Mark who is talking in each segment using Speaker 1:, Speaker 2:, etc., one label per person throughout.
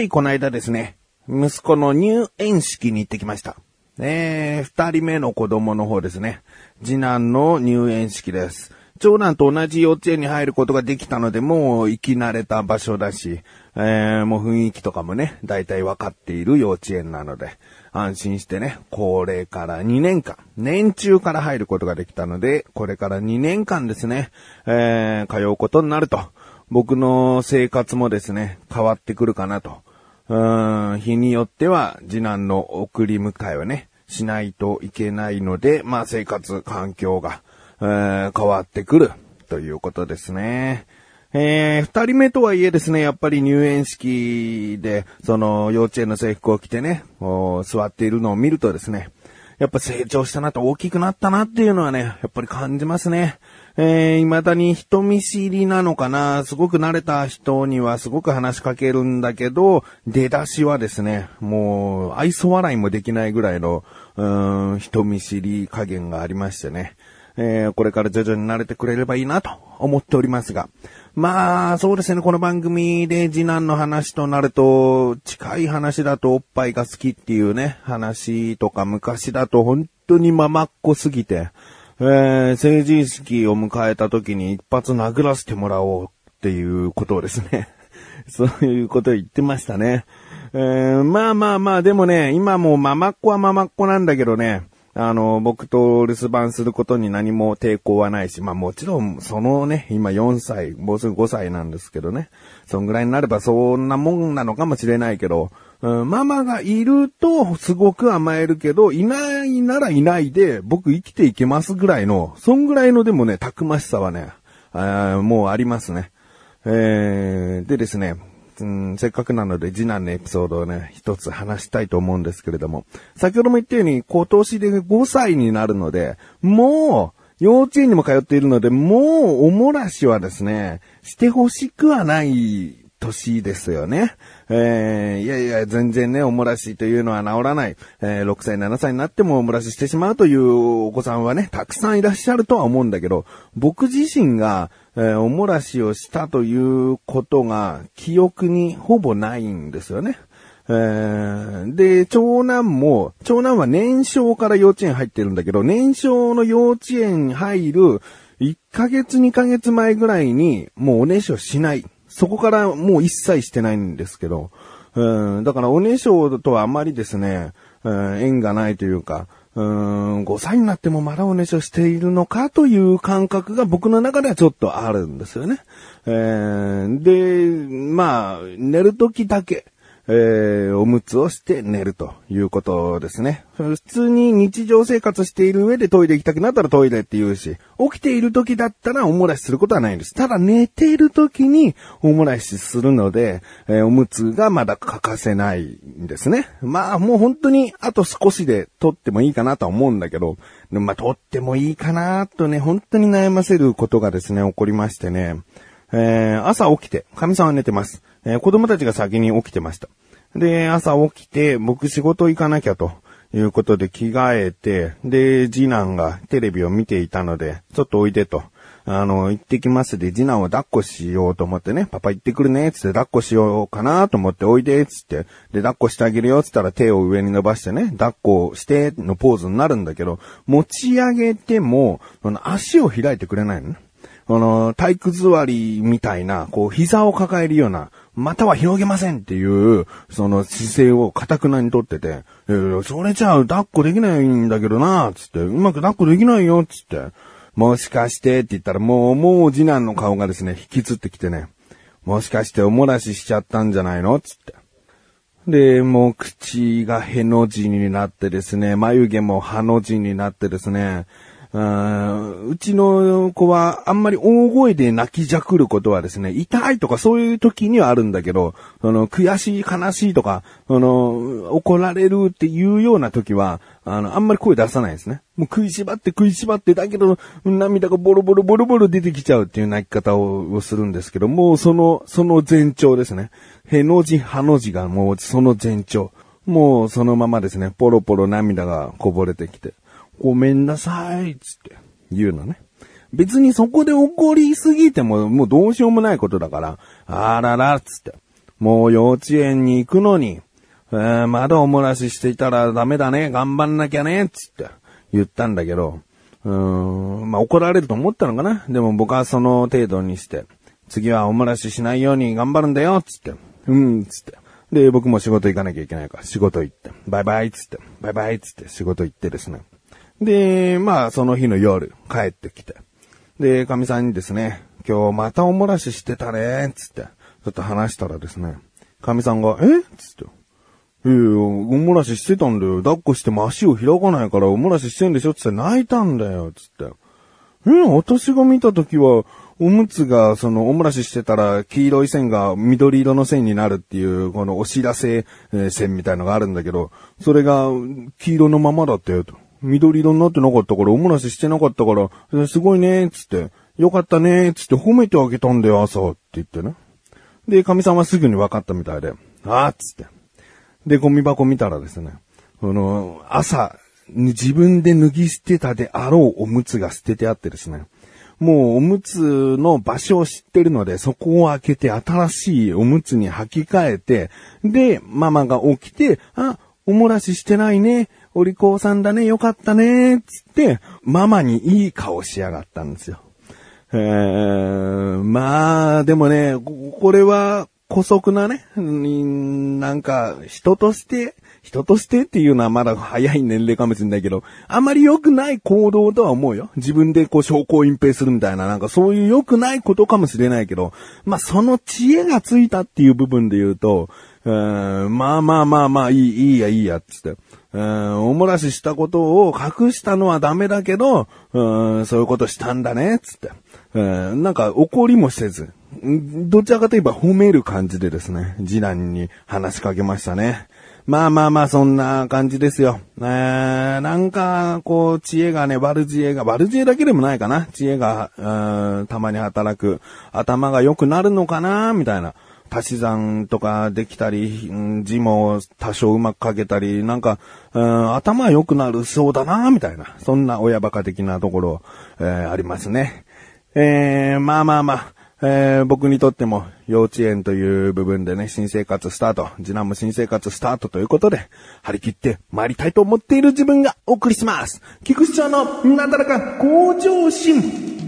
Speaker 1: ついこの間ですね、息子の入園式に行ってきました。えー、二人目の子供の方ですね。次男の入園式です。長男と同じ幼稚園に入ることができたので、もう行き慣れた場所だし、えー、もう雰囲気とかもね、大体分かっている幼稚園なので、安心してね、これから2年間、年中から入ることができたので、これから2年間ですね、えー、通うことになると、僕の生活もですね、変わってくるかなと。うん、日によっては次男の送り迎えをね、しないといけないので、まあ生活環境が、えー変わってくるということですね。えー、二人目とはいえですね、やっぱり入園式で、その幼稚園の制服を着てね、座っているのを見るとですね、やっぱ成長したなと大きくなったなっていうのはね、やっぱり感じますね。えー、未だに人見知りなのかな？すごく慣れた人にはすごく話しかけるんだけど、出だしはですね、もう愛想笑いもできないぐらいの、うーん、人見知り加減がありましてね。えーこれから徐々に慣れてくれればいいなと思っておりますが。まあ、そうですね、この番組で次男の話となると、近い話だとおっぱいが好きっていうね、話とか昔だと本当にママっ子すぎて、えー成人式を迎えた時に一発殴らせてもらおうっていうことをですね、そういうことを言ってましたね。えーまあまあまあ、でもね、今もうママっ子はママっ子なんだけどね、あの、僕と留守番することに何も抵抗はないし、まあもちろん、そのね、今4歳、もうすぐ5歳なんですけどね、そんぐらいになればそんなもんなのかもしれないけど、うん、ママがいるとすごく甘えるけど、いないならいないで僕生きていけますぐらいの、そんぐらいのでもね、たくましさはね、あもうありますね。えー、でですね、うん、せっかくなので次男のエピソードをね、一つ話したいと思うんですけれども、先ほども言ったように今年で5歳になるので、もう、幼稚園にも通っているので、もうおもらしはですね、してほしくはない年ですよね。えーいやいや、全然ね、おもらしというのは治らない。えー6歳、7歳になってもおもらししてしまうというお子さんはね、たくさんいらっしゃるとは思うんだけど、僕自身が、えーおもらしをしたということが、記憶にほぼないんですよね。えーで、長男も、長男は年少から幼稚園入ってるんだけど、年少の幼稚園入る1ヶ月2ヶ月前ぐらいに、もうおねしょしない。そこからもう一切してないんですけど、うん、だからおねしょとはあまりですね、うん縁がないというか、うん、5歳になってもまだおねしょしているのかという感覚が僕の中ではちょっとあるんですよね。えーで、まあ、寝る時だけ、えーおむつをして寝るということですね。普通に日常生活している上でトイレ行きたくなったらトイレって言うし、起きている時だったらおもらしすることはないんです。ただ寝ている時におもらしするので、えーおむつがまだ欠かせないんですね。まあもう本当にあと少しで取ってもいいかなとは思うんだけど、まあ取ってもいいかなとね、本当に悩ませることがですね、起こりましてね。えー朝起きて、神さんは寝てます。えー子供たちが先に起きてました。で、朝起きて、僕仕事行かなきゃということで着替えて、で、次男がテレビを見ていたので、ちょっとおいでと。あの、行ってきますで、次男を抱っこしようと思ってね、パパ行ってくるね、つって抱っこしようかなと思って、おいで、つって、で、抱っこしてあげるよ、つったら手を上に伸ばしてね、抱っこしてのポーズになるんだけど、持ち上げても、その足を開いてくれないのね。この、体育座りみたいな、こう、膝を抱えるような、または広げませんっていう、その姿勢を固くなにとってて、えーそれじゃあ抱っこできないんだけどな、つって、うまく抱っこできないよ、つって、もしかしてって言ったら、もう、もう次男の顔がですね、引きつってきてね、もしかしておもらししちゃったんじゃないの？つって。で、もう口がへの字になってですね、眉毛も歯の字になってですね、うちの子はあんまり大声で泣きじゃくることはですね、痛いとかそういう時にはあるんだけど、その悔しい悲しいとか、その怒られるっていうような時は、あの、あんまり声出さないですね。もう食いしばって食いしばって、だけど涙がボロボロボロボロ出てきちゃうっていう泣き方ををするんですけど、もうその、その前兆ですね。への字、はの字がもうその前兆。もうそのままですね、ポロポロ涙がこぼれてきて、ごめんなさい、つって言うのね。別にそこで怒りすぎてももうどうしようもないことだから、あらら、つって。もう幼稚園に行くのに、えー、まだお漏らししていたらダメだね、頑張んなきゃね、つって言ったんだけど、うーん、まあ怒られると思ったのかなでも僕はその程度にして、次はお漏らししないように頑張るんだよ、つって。うん、つって。で、僕も仕事行かなきゃいけないから、仕事行って、バイバイ、つって、バイバイ、つって仕事行ってですね。で、まあ、その日の夜、帰ってきて。で、神さんにですね、今日またお漏らししてたね、つって、ちょっと話したらですね、神さんが、え？つって、ええお漏らししてたんだよ。抱っこしても足を開かないからお漏らししてんでしょ？つって泣いたんだよ。つって。え？私が見た時は、おむつが、その、お漏らししてたら、黄色い線が緑色の線になるっていう、このお知らせ線みたいのがあるんだけど、それが、黄色のままだったよと。緑色になってなかったから、お漏らししてなかったから、すごいねー、つって、よかったねー、つって褒めてあげたんだよ、朝、って言ってね。で、神さんはすぐに分かったみたいで、あー、つって。で、ゴミ箱見たらですね、この、朝、自分で脱ぎ捨てたであろうおむつが捨ててあってですね、もうおむつの場所を知ってるので、そこを開けて新しいおむつに履き替えて、で、ママが起きて、あ、おもらししてないね。お利口さんだね。よかったね。つって、ママにいい顔しやがったんですよ。えー、まあ、でもね、これは、古速なね、なんか、人として人としてっていうのはまだ早い年齢かもしれないけど、あまり良くない行動とは思うよ。自分でこう証拠を隠蔽するみたいな、なんかそういう良くないことかもしれないけど、まあその知恵がついたっていう部分で言うと、まあまあまあまあいい、いいやいいや、つって。うんお漏らししたことを隠したのはダメだけど、うんそういうことしたんだね、つって。うんなんか怒りもせず、どちらかといえば褒める感じでですね、次男に話しかけましたね。まあまあまあ、そんな感じですよ。えー、なんか、こう、知恵がね、悪知恵が、悪知恵だけでもないかな。知恵が、うん、たまに働く。頭が良くなるのかな、みたいな。足し算とかできたり、字も多少うまく書けたり、なんか、うん、頭良くなるそうだな、みたいな。そんな親バカ的なところ、えー、ありますね。えー、まあまあまあ。えー、僕にとっても幼稚園という部分でね、新生活スタート、次男も新生活スタートということで、張り切って参りたいと思っている自分がお送りします。菊池町のなだらか向上心。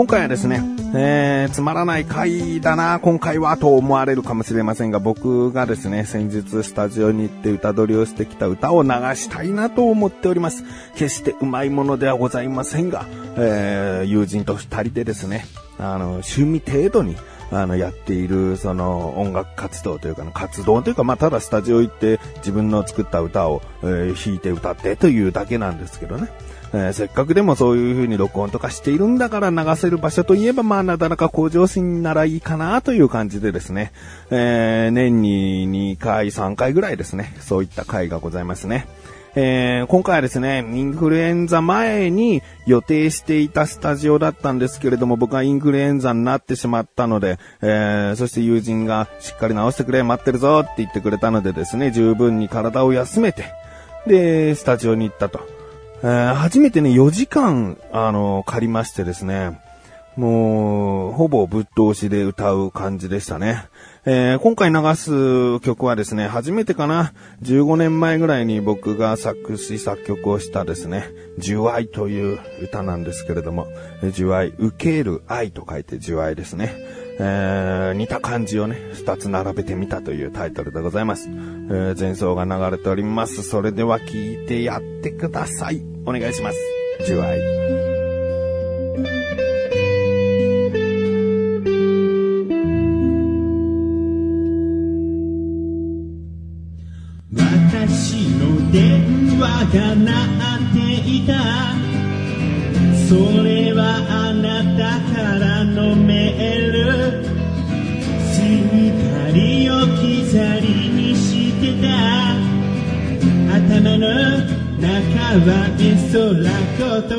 Speaker 1: 今回はですね、えー、つまらない回だな、今回はと思われるかもしれませんが、僕がですね、先日スタジオに行って歌取りをしてきた歌を流したいなと思っております。決してうまいものではございませんが、えー、友人と二人でですね、あの、趣味程度に、あの、やっている、その、音楽活動というか、活動というか、まあ、ただスタジオ行って自分の作った歌を、えー、弾いて歌ってというだけなんですけどね。えー、せっかくでもそういう風に録音とかしているんだから流せる場所といえば、まあ、なだらか向上心ならいいかなという感じでですね、えー、年に2回、3回ぐらいですね、そういった回がございますね。えー、今回はですね、インフルエンザ前に予定していたスタジオだったんですけれども、僕はインフルエンザになってしまったので、えー、そして友人がしっかり治してくれ、待ってるぞって言ってくれたのでですね、十分に体を休めて、で、スタジオに行ったと。えー、初めてね、4時間、あの、借りましてですね、もう、ほぼぶっ通しで歌う感じでしたね。えー、今回流す曲はですね、初めてかな、15年前ぐらいに僕が作詞作曲をしたですね、受愛という歌なんですけれども、受愛、受ける愛と書いて受愛ですね。えー、似た漢字をね、二つ並べてみたというタイトルでございます。えー、前奏が流れております。それでは聞いてやってください。お願いします。受愛。
Speaker 2: 電話が鳴っていた。それはあなたからのメール。すっかり置き去りにしてた。頭の中は絵空こと。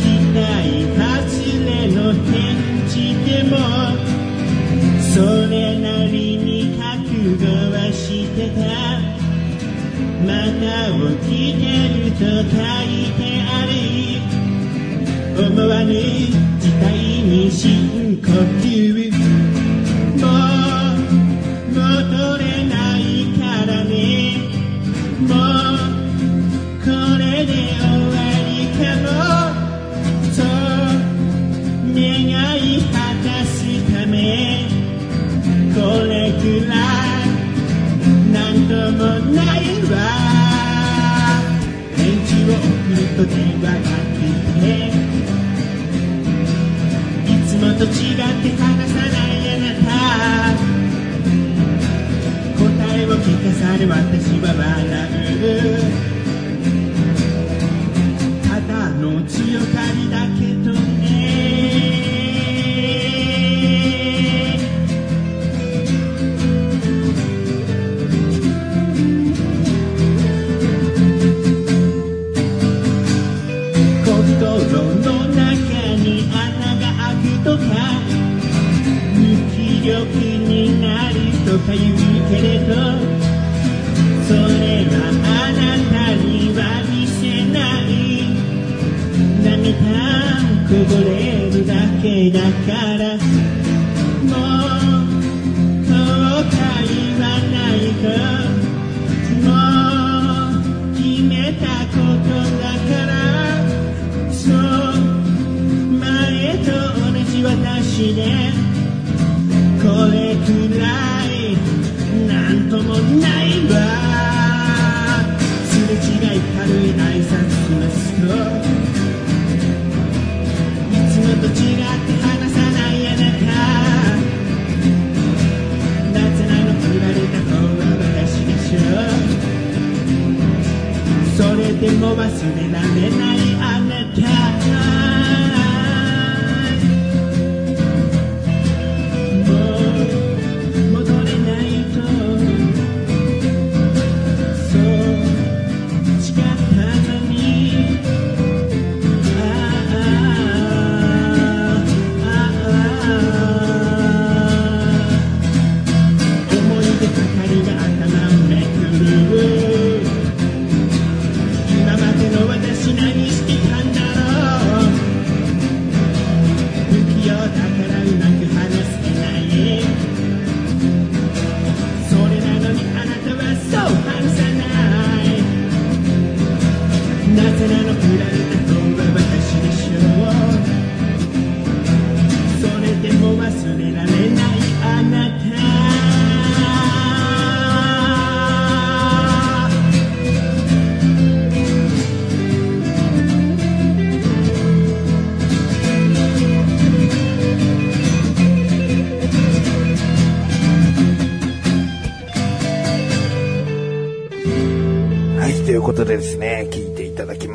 Speaker 2: 期待外れの返事でも。それなりに覚悟はしてた。また起きてると書いてある思わぬ事態に深呼吸も。う戻れないからねもうこれで終わり。かもそう願い果たすためこれくらいなんともないわ返事を送ると電話が来ていつもと違って話さないあなた。答えを聞かされ私は笑うただの強がりだけど。私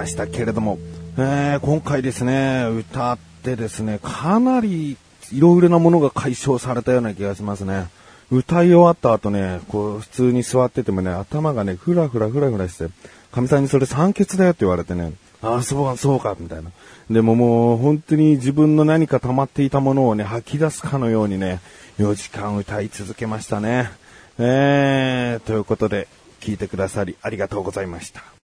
Speaker 2: した
Speaker 1: けれども、えー今回ですね、歌ってですね、かなりいろいろなものが解消されたような気がしますね。歌い終わった後ね、こう普通に座っててもね、頭がね、ふらふらふらふらして、かみさんにそれ酸欠だよって言われてね、ああ、そうか、そうか、みたいな。でももう本当に自分の何か溜まっていたものをね、吐き出すかのようにね、4時間歌い続けましたね。えー、ということで、聞いてくださりありがとうございました。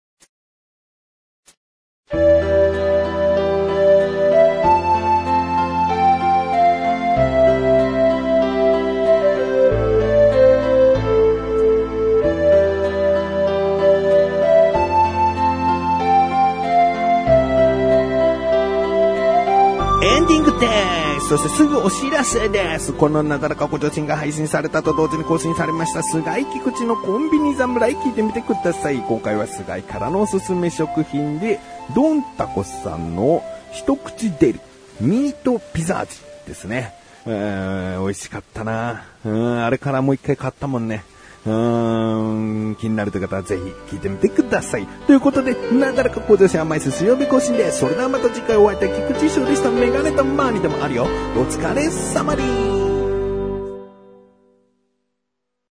Speaker 1: そしてすぐお知らせです。このなだらかご助身が配信されたと同時に更新されました、菅井菊池のコンビニ侍聞いてみてください。今回は菅井からのおすすめ食品で、ドンタコさんの一口デリ、ミートピザ味ですね。えー、美味しかったなうん、あれからもう一回買ったもんね。うーん、気になるという方はぜひ聞いてみてください。ということで、長らか向上心甘い水曜日更新で。それではまた次回お会いいたい菊池翔でした。メガネとマーにでもあるよ。お疲れ様です。